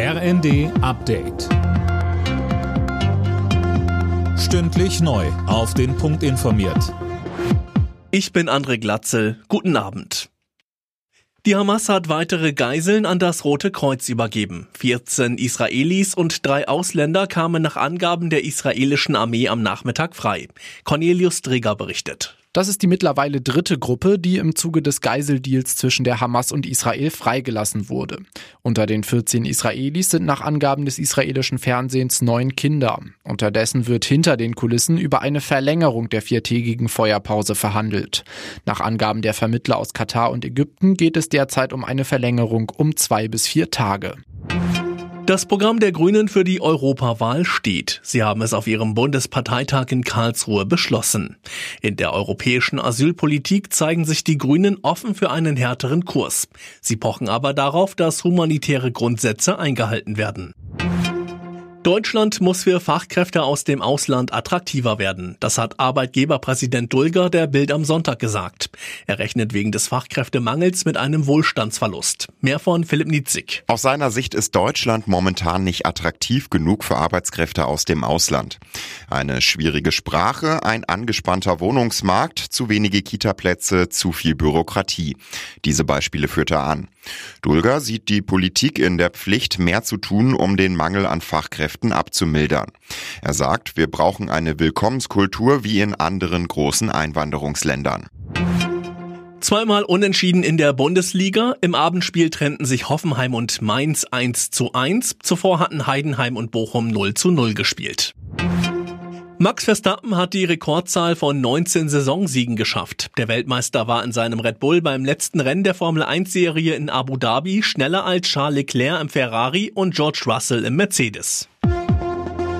RND Update. Stündlich neu. Auf den Punkt informiert. Ich bin André Glatzel. Guten Abend. Die Hamas hat weitere Geiseln an das Rote Kreuz übergeben. 14 Israelis und drei Ausländer kamen nach Angaben der israelischen Armee am Nachmittag frei. Cornelius Dreger berichtet. Das ist die mittlerweile dritte Gruppe, die im Zuge des Geiseldeals zwischen der Hamas und Israel freigelassen wurde. Unter den 14 Israelis sind nach Angaben des israelischen Fernsehens neun Kinder. Unterdessen wird hinter den Kulissen über eine Verlängerung der viertägigen Feuerpause verhandelt. Nach Angaben der Vermittler aus Katar und Ägypten geht es derzeit um eine Verlängerung um zwei bis vier Tage. Das Programm der Grünen für die Europawahl steht. Sie haben es auf ihrem Bundesparteitag in Karlsruhe beschlossen. In der europäischen Asylpolitik zeigen sich die Grünen offen für einen härteren Kurs. Sie pochen aber darauf, dass humanitäre Grundsätze eingehalten werden. Deutschland muss für Fachkräfte aus dem Ausland attraktiver werden. Das hat Arbeitgeberpräsident Dulger der Bild am Sonntag gesagt. Er rechnet wegen des Fachkräftemangels mit einem Wohlstandsverlust. Mehr von Philipp Nietzig. Aus seiner Sicht ist Deutschland momentan nicht attraktiv genug für Arbeitskräfte aus dem Ausland. Eine schwierige Sprache, ein angespannter Wohnungsmarkt, zu wenige Kitaplätze, zu viel Bürokratie. Diese Beispiele führt er an. Dulger sieht die Politik in der Pflicht, mehr zu tun, um den Mangel an Fachkräften Kräften abzumildern. Er sagt, wir brauchen eine Willkommenskultur wie in anderen großen Einwanderungsländern. Zweimal unentschieden in der Bundesliga. Im Abendspiel trennten sich Hoffenheim und Mainz 1 zu 1. Zuvor hatten Heidenheim und Bochum 0 zu 0 gespielt. Max Verstappen hat die Rekordzahl von 19 Saisonsiegen geschafft. Der Weltmeister war in seinem Red Bull beim letzten Rennen der Formel 1 Serie in Abu Dhabi schneller als Charles Leclerc im Ferrari und George Russell im Mercedes.